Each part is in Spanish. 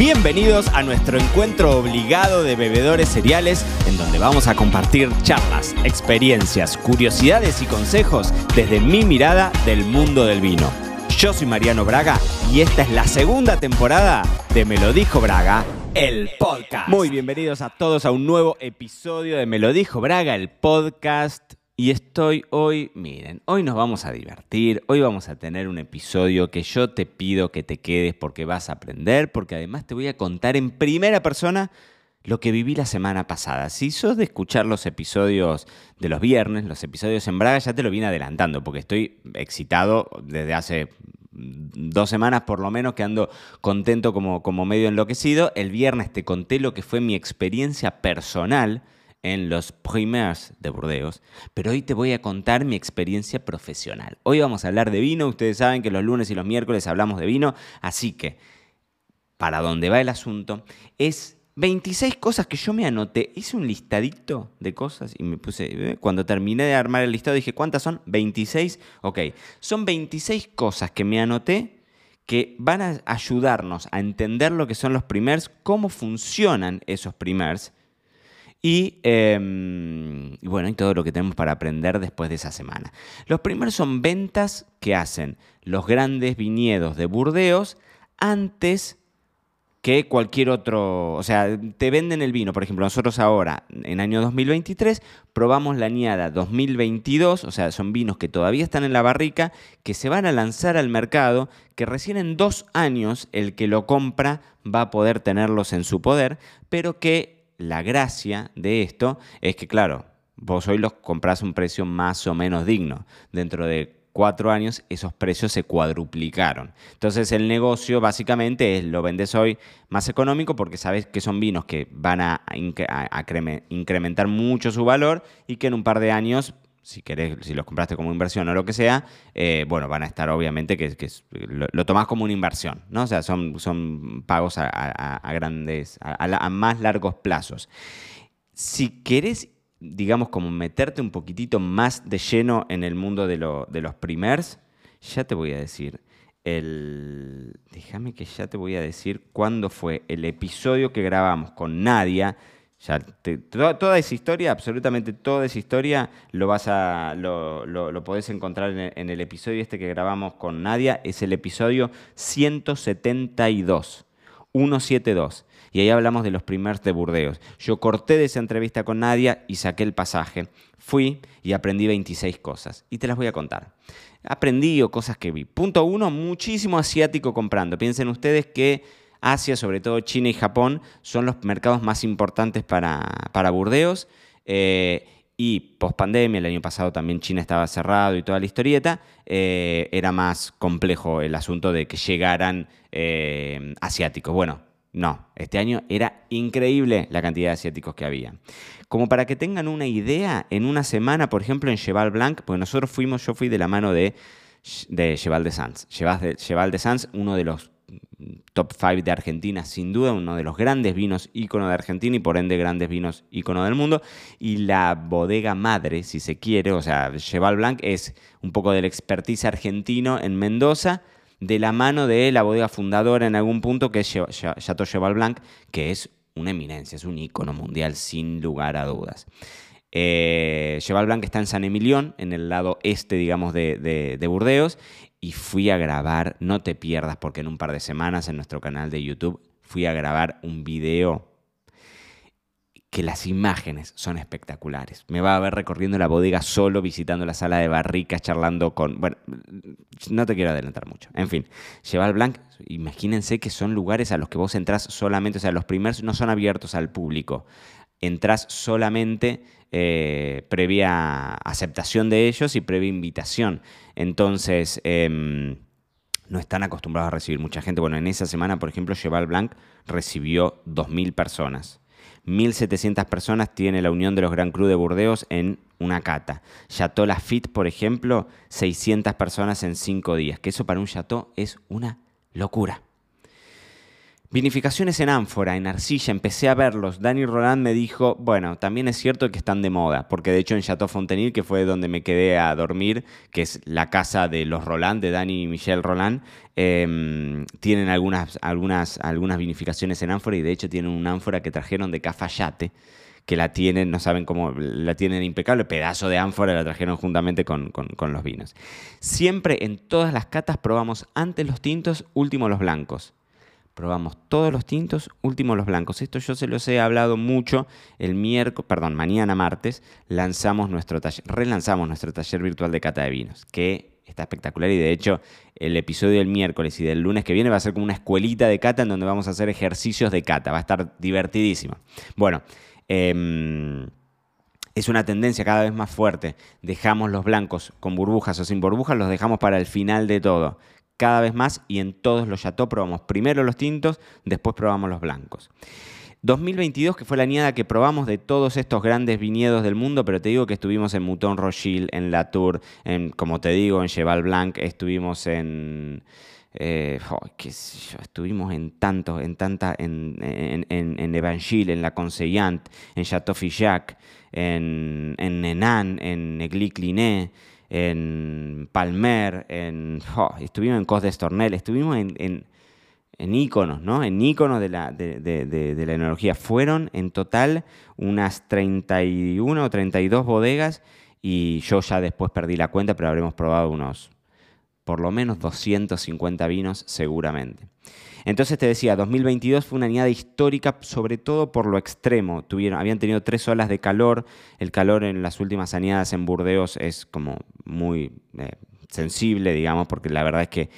Bienvenidos a nuestro encuentro obligado de bebedores cereales, en donde vamos a compartir charlas, experiencias, curiosidades y consejos desde mi mirada del mundo del vino. Yo soy Mariano Braga y esta es la segunda temporada de Me lo dijo Braga, el podcast. Muy bienvenidos a todos a un nuevo episodio de Me lo dijo Braga, el podcast. Y estoy hoy, miren, hoy nos vamos a divertir, hoy vamos a tener un episodio que yo te pido que te quedes porque vas a aprender, porque además te voy a contar en primera persona lo que viví la semana pasada. Si sos de escuchar los episodios de los viernes, los episodios en Braga, ya te lo vine adelantando, porque estoy excitado desde hace dos semanas por lo menos que ando contento como, como medio enloquecido. El viernes te conté lo que fue mi experiencia personal en los primers de Burdeos, pero hoy te voy a contar mi experiencia profesional. Hoy vamos a hablar de vino, ustedes saben que los lunes y los miércoles hablamos de vino, así que para dónde va el asunto es 26 cosas que yo me anoté, hice un listadito de cosas y me puse, eh, cuando terminé de armar el listado dije, ¿cuántas son? 26, ok, son 26 cosas que me anoté que van a ayudarnos a entender lo que son los primers, cómo funcionan esos primers Em, y, bueno, y todo lo que tenemos para aprender después de esa semana. Los primeros son ventas que hacen los grandes viñedos de Burdeos antes que cualquier otro, o sea, te venden el vino, por ejemplo, nosotros ahora, en año 2023, probamos la añada 2022, o sea, son vinos que todavía están en la barrica, que se van a lanzar al mercado, que recién en dos años el que lo compra va a poder tenerlos en su poder, pero que la gracia de esto es que, claro, vos hoy los compras a un precio más o menos digno. Dentro de cuatro años esos precios se cuadruplicaron. Entonces el negocio básicamente es lo vendes hoy más económico porque sabes que son vinos que van a, incrementar mucho su valor y que en un par de años si querés, si los compraste como inversión o lo que sea, eh, bueno, van a estar obviamente que, lo, lo, tomás como una inversión, ¿no? O sea, son, son pagos a, grandes, a, más largos plazos. Si querés, digamos, como meterte un poquitito más de lleno en el mundo de, de los primers, ya te voy a decir. El... Déjame que ya te voy a decir cuándo fue el episodio que grabamos con Nadia toda, esa historia, absolutamente toda esa historia, lo vas a lo, podés encontrar en el, episodio este que grabamos con Nadia. Es el episodio 172. 172. Y ahí hablamos de los primeros de Burdeos. Yo corté de esa entrevista con Nadia y saqué el pasaje. Fui y aprendí 26 cosas. Y te las voy a contar. Aprendí o cosas que vi. Punto uno, muchísimo asiático comprando. Piensen ustedes que Asia, sobre todo China y Japón, son los mercados más importantes para, para Burdeos. Eh, y post pandemia, el año pasado también China estaba cerrado y toda la historieta, eh, era más complejo el asunto de que llegaran eh, asiáticos. Bueno, no, este año era increíble la cantidad de asiáticos que había. Como para que tengan una idea, en una semana, por ejemplo, en Cheval Blanc, pues nosotros fuimos, yo fui de la mano de, de Cheval de Sanz. Cheval de Sanz, uno de los top 5 de Argentina, sin duda, uno de los grandes vinos ícono de Argentina y por ende grandes vinos ícono del mundo. Y la bodega madre, si se quiere, o sea, Cheval Blanc es un poco del expertise argentino en Mendoza, de la mano de la bodega fundadora en algún punto, que es Chateau Cheval Blanc, que es una eminencia, es un ícono mundial sin lugar a dudas. Eh, Cheval Blanc está en San Emilión, en el lado este, digamos, de, de Burdeos, y fui a grabar, no te pierdas porque en un par de semanas en nuestro canal de YouTube fui a grabar un video que las imágenes son espectaculares. Me va a ver recorriendo la bodega solo, visitando la sala de barricas, charlando con... Bueno, no te quiero adelantar mucho. En fin, Cheval Blanc, imagínense que son lugares a los que vos entras solamente, o sea, los primeros no son abiertos al público. Entrás solamente eh, previa aceptación de ellos y previa invitación. Entonces, em, no están acostumbrados a recibir mucha gente. Bueno, en esa semana, por ejemplo, Cheval Blanc recibió 2.000 personas. 1.700 personas tiene la Unión de los Gran Cru de Burdeos en una cata. Chateau Lafitte, por ejemplo, 600 personas en 5 días. Que eso para un chateau es una locura. Vinificaciones en ánfora, en arcilla, empecé a verlos. Dani Roland me dijo, bueno, también es cierto que están de moda, porque de hecho en Chateau Fontenil, que fue donde me quedé a dormir, que es la casa de los Roland, de Dani y Michelle Roland, em, tienen algunas, algunas, algunas vinificaciones en ánfora y de hecho tienen un ánfora que trajeron de Cafayate, que la tienen, no saben cómo, la tienen impecable, pedazo de ánfora la trajeron juntamente con, con los vinos. Siempre en todas las catas probamos antes los tintos, último los blancos. Probamos todos los tintos, último los blancos. Esto yo se los he hablado mucho. El miércoles, perdón, mañana martes, lanzamos nuestro taller, relanzamos nuestro taller virtual de cata de vinos, que está espectacular y de hecho el episodio del miércoles y del lunes que viene va a ser como una escuelita de cata en donde vamos a hacer ejercicios de cata. Va a estar divertidísimo. Bueno, em, es una tendencia cada vez más fuerte. Dejamos los blancos con burbujas o sin burbujas, los dejamos para el final de todo cada vez más y en todos los chateaux probamos primero los tintos, después probamos los blancos. 2022, que fue la añada que probamos de todos estos grandes viñedos del mundo, pero te digo que estuvimos en Mouton Rochil, en Latour, en, como te digo, en Cheval Blanc, estuvimos en... Eh, estuvimos en tantos, en tanta, en, en, en, Evangile, en La Conseillant, en Chateau Figeac, en, en Nenan, en Egli Cliné, en Palmer, en, estuvimos en Cos de Estornel, estuvimos en, en, en íconos, ¿no? En íconos de la, de, de, la enología. Fueron en total unas 31 o 32 bodegas y yo ya después perdí la cuenta, pero habremos probado unos por lo menos 250 vinos seguramente. Entonces te decía, 2022 fue una añada histórica, sobre todo por lo extremo. Tuvieron, habían tenido tres olas de calor. El calor en las últimas añadas en Burdeos es como muy eh, sensible, digamos, porque la verdad es que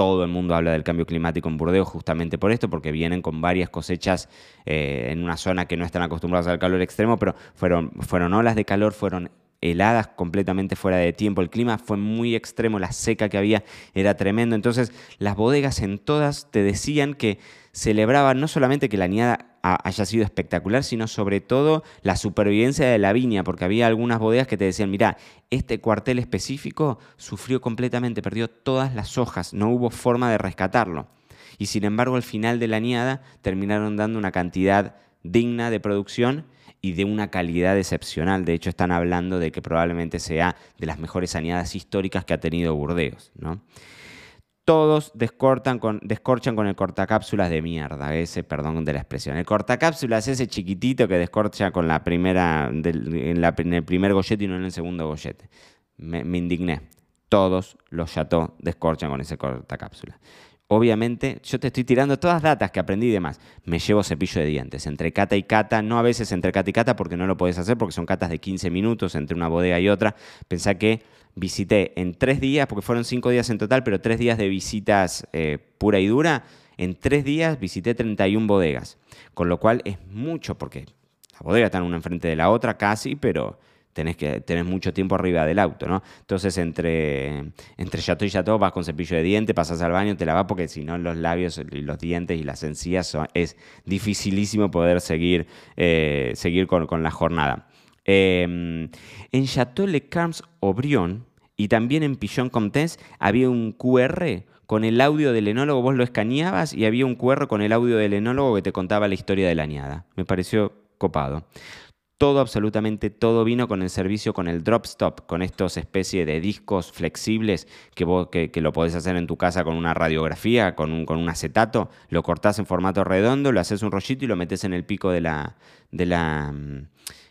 todo el mundo habla del cambio climático en Burdeos justamente por esto, porque vienen con varias cosechas eh, en una zona que no están acostumbrados al calor extremo, pero fueron, fueron olas de calor, fueron heladas completamente fuera de tiempo. El clima fue muy extremo, la seca que había era tremendo. Entonces las bodegas en todas te decían que celebraban no solamente que la añada haya sido espectacular, sino sobre todo la supervivencia de la viña, porque había algunas bodegas que te decían, mira, este cuartel específico sufrió completamente, perdió todas las hojas, no hubo forma de rescatarlo. Y sin embargo, al final de la añada terminaron dando una cantidad digna de producción y de una calidad excepcional. De hecho, están hablando de que probablemente sea de las mejores añadas históricas que ha tenido Burdeos. ¿no? Todos descortan con, descorchan con el cortacápsulas de mierda, ese, perdón de la expresión. El cortacápsulas es ese chiquitito que descorcha con la primera, en, el primer gollete y no en el segundo gollete. Me, me indigné. Todos los chateaux descorchan con ese cortacápsula. Obviamente, yo te estoy tirando todas las datas que aprendí y demás. Me llevo cepillo de dientes. Entre cata y cata, no a veces entre cata y cata porque no lo puedes hacer porque son catas de 15 minutos entre una bodega y otra. Pensá que visité en tres días, porque fueron cinco días en total, pero tres días de visitas eh, pura y dura. En tres días visité 31 bodegas. Con lo cual es mucho porque las bodegas están una enfrente de la otra casi, pero tenés que tener mucho tiempo arriba del auto, ¿no? Entonces, entre, entre chateau y chateau vas con cepillo de diente, pasas al baño, te lavas porque si no los labios los dientes y las encías es dificilísimo poder seguir, eh, seguir con, la jornada. Em, en Chateau Le Carmes Aubrion y también en Pichon Comtesse había un QR con el audio del enólogo, vos lo escaneabas y había un QR con el audio del enólogo que te contaba la historia de la añada. Me pareció copado todo, absolutamente todo vino con el servicio, con el drop stop, con estos especies de discos flexibles que, vos, lo podés hacer en tu casa con una radiografía, con un, con un acetato, lo cortás en formato redondo, lo haces un rollito y lo metes en el pico de la, de la, mm,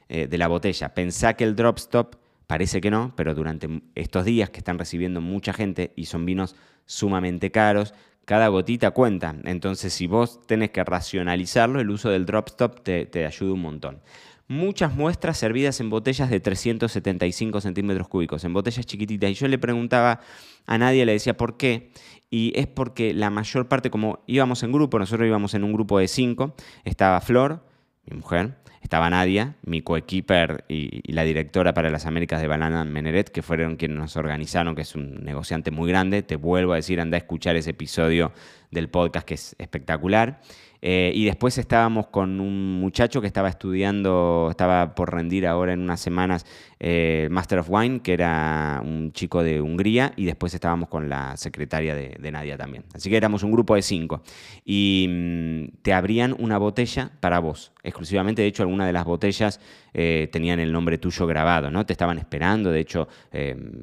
eh, de la botella. Pensá que el drop stop parece que no, pero durante estos días que están recibiendo mucha gente y son vinos sumamente caros, cada gotita cuenta. Entonces, si vos tenés que racionalizarlo, el uso del drop stop te, te ayuda un montón muchas muestras servidas en botellas de 375 centímetros cúbicos, en botellas chiquititas. Y yo le preguntaba a nadie, le decía por qué. Y es porque la mayor parte, como íbamos en grupo, nosotros íbamos en un grupo de cinco, estaba Flor, mi mujer, estaba Nadia, mi coequiper y, la directora para las Américas de Banana Meneret, que fueron quienes nos organizaron, que es un negociante muy grande. Te vuelvo a decir, anda a escuchar ese episodio del podcast, que es espectacular. Eh, y después estábamos con un muchacho que estaba estudiando, estaba por rendir ahora en unas semanas eh, Master of Wine, que era un chico de Hungría, y después estábamos con la secretaria de, Nadia también. Así que éramos un grupo de cinco. Y mm, te abrían una botella para vos, exclusivamente. De hecho, algunas de las botellas eh, tenían el nombre tuyo grabado, ¿no? Te estaban esperando, de hecho,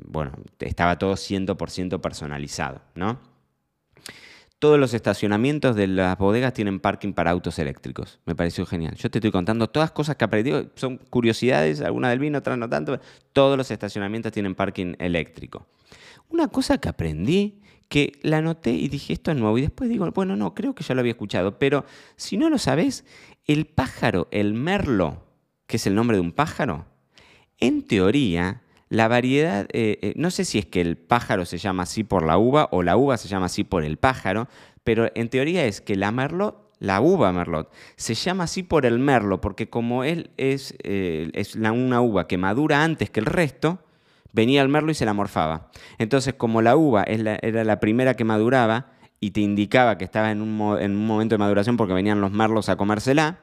bueno, estaba todo 100% personalizado, ¿no? Todos los estacionamientos de las bodegas tienen parking para autos eléctricos. Me pareció genial. Yo te estoy contando todas cosas que aprendí. Son curiosidades, algunas del vino, otras no tanto. Todos los estacionamientos tienen parking eléctrico. Una cosa que aprendí, que la noté y dije, esto es nuevo. Y después digo, bueno, no, creo que ya lo había escuchado. Pero si no lo sabes, el pájaro, el merlo, que es el nombre de un pájaro, en teoría la variedad, eh, eh, no sé si es que el pájaro se llama así por la uva o la uva se llama así por el pájaro, pero en teoría es que la merlot, la uva merlot, se llama así por el merlo, porque como él es, eh, es una uva que madura antes que el resto, venía el merlo y se la morfaba. Entonces, como la uva era la primera que maduraba y te indicaba que estaba en un, en un momento de maduración porque venían los merlos a comérsela,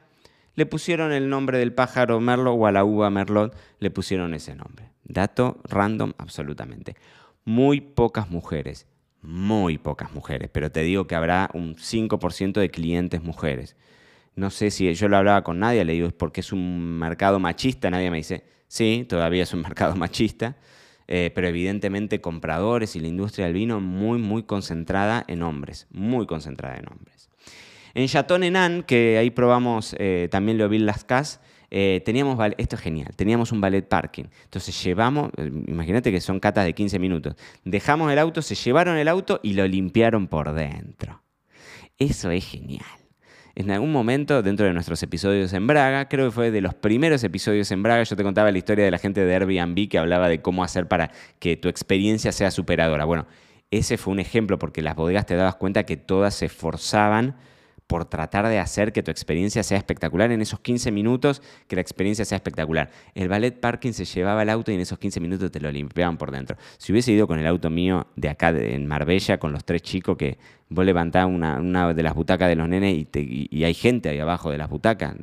le pusieron el nombre del pájaro merlo o a la uva merlot le pusieron ese nombre. Dato random absolutamente. Muy pocas mujeres, muy pocas mujeres, pero te digo que habrá un 5% de clientes mujeres. No sé si yo lo hablaba con nadie, le digo, es porque es un mercado machista, nadie me dice, sí, todavía es un mercado machista, eh, pero evidentemente compradores y la industria del vino muy, muy concentrada en hombres, muy concentrada en hombres. En Chateau Nenan, que ahí probamos eh, también Le Ville Las eh, teníamos, esto es genial, teníamos un ballet parking. Entonces llevamos, eh, imagínate que son catas de 15 minutos, dejamos el auto, se llevaron el auto y lo limpiaron por dentro. Eso es genial. En algún momento, dentro de nuestros episodios en Braga, creo que fue de los primeros episodios en Braga, yo te contaba la historia de la gente de Airbnb que hablaba de cómo hacer para que tu experiencia sea superadora. Bueno, ese fue un ejemplo porque las bodegas te dabas cuenta que todas se esforzaban por tratar de hacer que tu experiencia sea espectacular en esos 15 minutos, que la experiencia sea espectacular. El ballet parking se llevaba el auto y en esos 15 minutos te lo limpiaban por dentro. Si hubiese ido con el auto mío de acá, en Marbella, con los tres chicos que vos levantás una, de las butacas de los nenes y, hay gente ahí abajo de las butacas,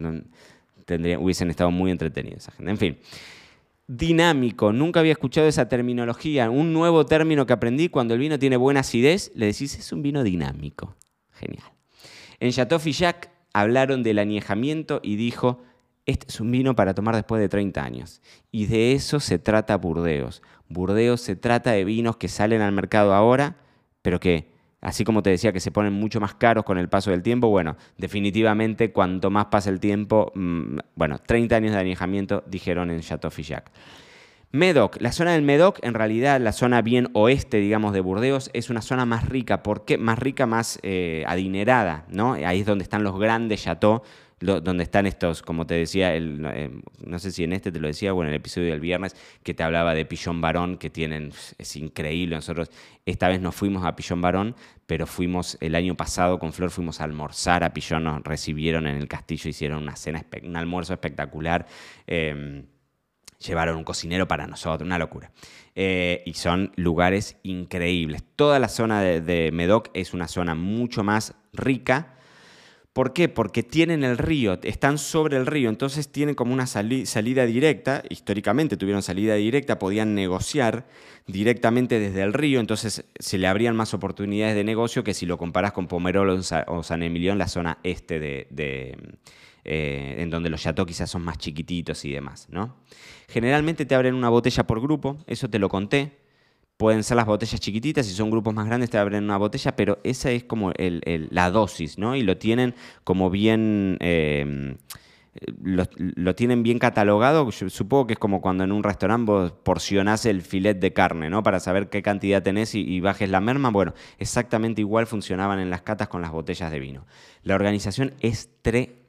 tendría, hubiesen estado muy entretenidos esa gente. En fin dinámico. Nunca había escuchado esa terminología. Un nuevo término que aprendí cuando el vino tiene buena acidez, le decís es un vino dinámico. Genial. En Chateau Fillac hablaron del añejamiento y dijo, este es un vino para tomar después de 30 años. Y de eso se trata Burdeos. Burdeos se trata de vinos que salen al mercado ahora, pero que, así como te decía, que se ponen mucho más caros con el paso del tiempo, bueno, definitivamente cuanto más pasa el tiempo, mm, bueno, 30 años de añejamiento, dijeron en Chateau Fillac. Medoc, la zona del Medoc, en realidad la zona bien oeste, digamos, de Burdeos, es una zona más rica, ¿por qué? Más rica, más eh, adinerada, ¿no? Ahí es donde están los grandes chateaux, donde están estos, como te decía, eh, no sé si en este te lo decía, o en el episodio del viernes, que te hablaba de Pillón Barón, que tienen, es increíble, nosotros esta vez no fuimos a Pillón Barón, pero fuimos, el año pasado con Flor fuimos a almorzar a Pillón, nos recibieron en el castillo, hicieron una cena, un almuerzo espectacular. Eh, llevaron un cocinero para nosotros, una locura. Eh, y son lugares increíbles. Toda la zona de, Medoc es una zona mucho más rica. ¿Por qué? Porque tienen el río, están sobre el río, entonces tienen como una salida directa, históricamente tuvieron salida directa, podían negociar directamente desde el río, entonces se le abrían más oportunidades de negocio que si lo comparas con Pomerol o San Emilio en la zona este de, eh, en donde los chateaux quizás son más chiquititos y demás, ¿no? Generalmente te abren una botella por grupo, eso te lo conté. Pueden ser las botellas chiquititas, si son grupos más grandes te abren una botella, pero esa es como la dosis, ¿no? Y lo tienen como bien... Eh, lo, tienen bien catalogado. supongo que es como cuando en un restaurante vos porcionás el filet de carne, ¿no? Para saber qué cantidad tenés y, bajes la merma. Bueno, exactamente igual funcionaban en las catas con las botellas de vino. La organización es tremenda,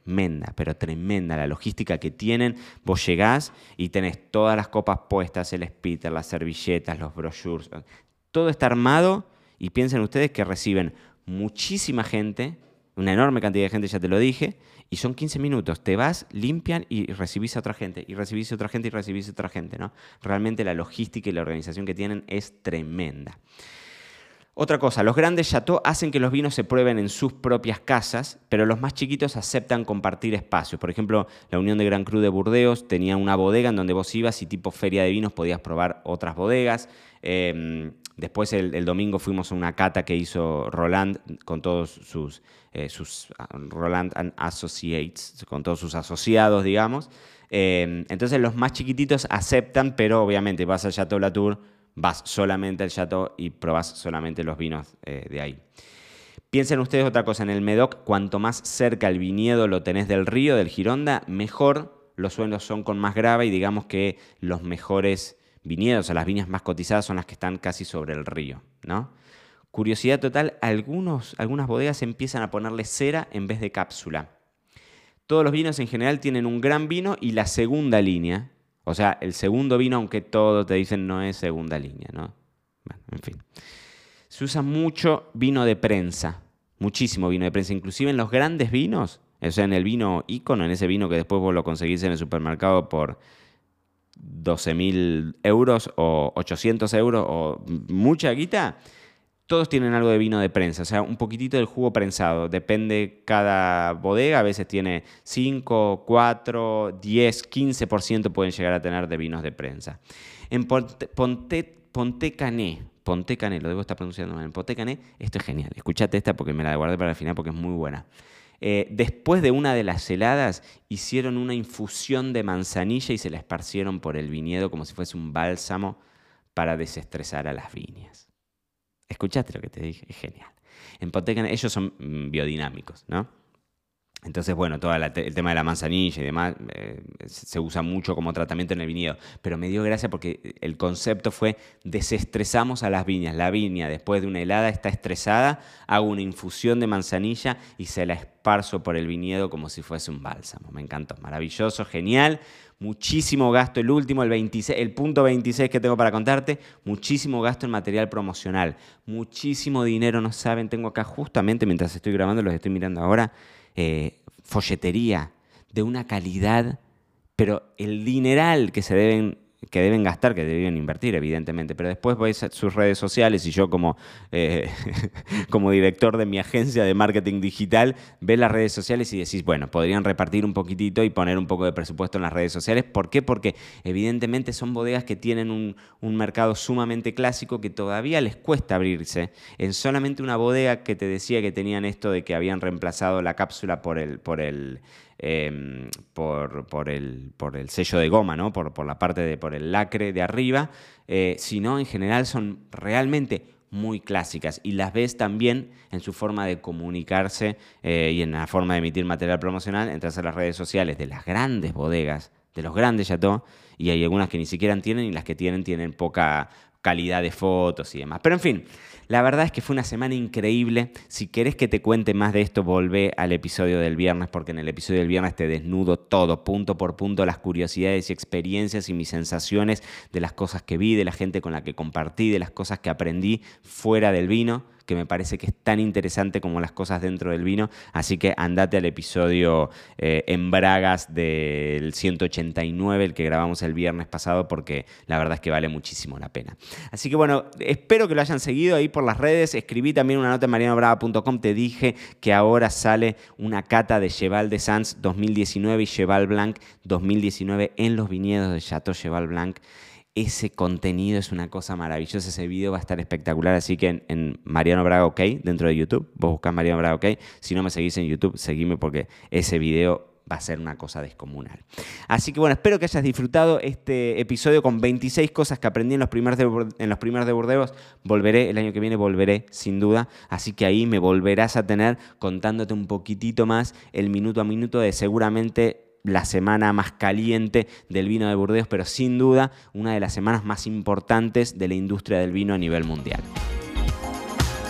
pero tremenda. La logística que tienen, vos llegás y tenés todas las copas puestas, el spitter, las servilletas, los brochures. Todo está armado y piensen ustedes que reciben muchísima gente, una enorme cantidad de gente, ya te lo dije, y son 15 minutos. Te vas, limpian y recibís a otra gente, y recibís a otra gente y recibís a otra gente, ¿no? Realmente la logística y la organización que tienen es tremenda. Otra cosa, los grandes chateaux hacen que los vinos se prueben en sus propias casas, pero los más chiquitos aceptan compartir espacios. Por ejemplo, la Unión de Gran Cru de Burdeos tenía una bodega en donde vos ibas y tipo feria de vinos podías probar otras bodegas. Em, después el, domingo fuimos a una cata que hizo Roland con todos sus, eh, ah, Roland Associates, con todos sus asociados, digamos. Em, entonces los más chiquititos aceptan, pero obviamente vas al Chateau Latour vas solamente al chateau y probás solamente los vinos eh, de ahí. Piensen ustedes otra cosa, en el Medoc, cuanto más cerca el viñedo lo tenés del río, del Gironda, mejor los suelos son con más grava y digamos que los mejores viñedos, o las viñas más cotizadas son las que están casi sobre el río, ¿no? Curiosidad total, algunas bodegas empiezan a ponerle cera en vez de cápsula. Todos los vinos en general tienen un gran vino y la segunda línea, o sea, el segundo vino, aunque todo te dicen no es segunda línea, ¿no? Bueno, en fin. Se usa mucho vino de prensa, muchísimo vino de prensa, inclusive en los grandes vinos, o sea, en el vino ícono, en ese vino que después vos lo conseguís en el supermercado por 12 mil euros o 800 euros o mucha guita, todos tienen algo de vino de prensa, o sea, un poquitito del jugo prensado. Depende cada bodega, a veces tiene 5, 4, 10, 15% pueden llegar a tener de vinos de prensa. En Ponte, Ponte, Cané, Ponte Cané, lo debo estar pronunciando mal, en Ponte Cané, esto es genial. Escuchate esta porque me la guardé para el final porque es muy buena. Eh, después de una de las heladas, hicieron una infusión de manzanilla y se la esparcieron por el viñedo como si fuese un bálsamo para desestresar a las viñas. Escuchaste lo que te dije, es genial. En Pontecan ellos son mm, biodinámicos, ¿no? Entonces, bueno, todo el tema de la manzanilla y demás eh, se usa mucho como tratamiento en el viñedo. Pero me dio gracia porque el concepto fue desestresamos a las viñas. La viña, después de una helada, está estresada, hago una infusión de manzanilla y se la esparzo por el viñedo como si fuese un bálsamo. Me encantó, maravilloso, genial muchísimo gasto, el último, el, 26, el punto 26 que tengo para contarte, muchísimo gasto en material promocional, muchísimo dinero, no saben, tengo acá justamente mientras estoy grabando, los estoy mirando ahora, eh, folletería de una calidad, pero el dineral que se deben que deben gastar, que deben invertir, evidentemente. Pero después vais a sus redes sociales y yo como, eh, como director de mi agencia de marketing digital, ves las redes sociales y decís, bueno, podrían repartir un poquitito y poner un poco de presupuesto en las redes sociales. ¿Por qué? Porque evidentemente son bodegas que tienen un, un mercado sumamente clásico que todavía les cuesta abrirse. En solamente una bodega que te decía que tenían esto de que habían reemplazado la cápsula por el... Por el Em, por, por, el, por, el, sello de goma, por la parte de, por el lacre de arriba, eh, sino en general son realmente muy clásicas y las ves también en su forma de comunicarse eh, y en la forma de emitir material promocional, entras a las redes sociales de las grandes bodegas, de los grandes chateaux, y hay algunas que ni siquiera tienen y las que tienen tienen poca calidad de fotos y demás. Pero en fin, la verdad es que fue una semana increíble. Si querés que te cuente más de esto, volvé al episodio del viernes, porque en el episodio del viernes te desnudo todo, punto por punto, las curiosidades y experiencias y mis sensaciones de las cosas que vi, de la gente con la que compartí, de las cosas que aprendí fuera del vino que me parece que es tan interesante como las cosas dentro del vino. Así que andate al episodio eh, en Bragas del 189, el que grabamos el viernes pasado, porque la verdad es que vale muchísimo la pena. Así que bueno, espero que lo hayan seguido ahí por las redes. Escribí también una nota en marianobrava.com. Te dije que ahora sale una cata de Cheval de Sanz 2019 y Cheval Blanc 2019 en los viñedos de Chateau Cheval Blanc ese contenido es una cosa maravillosa, ese video va a estar espectacular, así que en, Mariano Braga OK, dentro de YouTube, vos buscás Mariano Braga OK, si no me seguís en YouTube, seguime porque ese video va a ser una cosa descomunal. Así que bueno, espero que hayas disfrutado este episodio con 26 cosas que aprendí en los primeros de, en los primeros de Burdeos. Volveré, el año que viene volveré, sin duda. Así que ahí me volverás a tener contándote un poquitito más el minuto a minuto de seguramente la semana más caliente del vino de Burdeos, pero sin duda una de las semanas más importantes de la industria del vino a nivel mundial.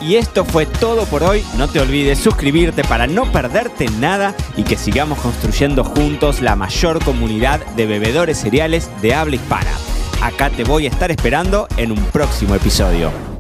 Y esto fue todo por hoy. No te olvides suscribirte para no perderte nada y que sigamos construyendo juntos la mayor comunidad de bebedores cereales de habla hispana. Acá te voy a estar esperando en un próximo episodio.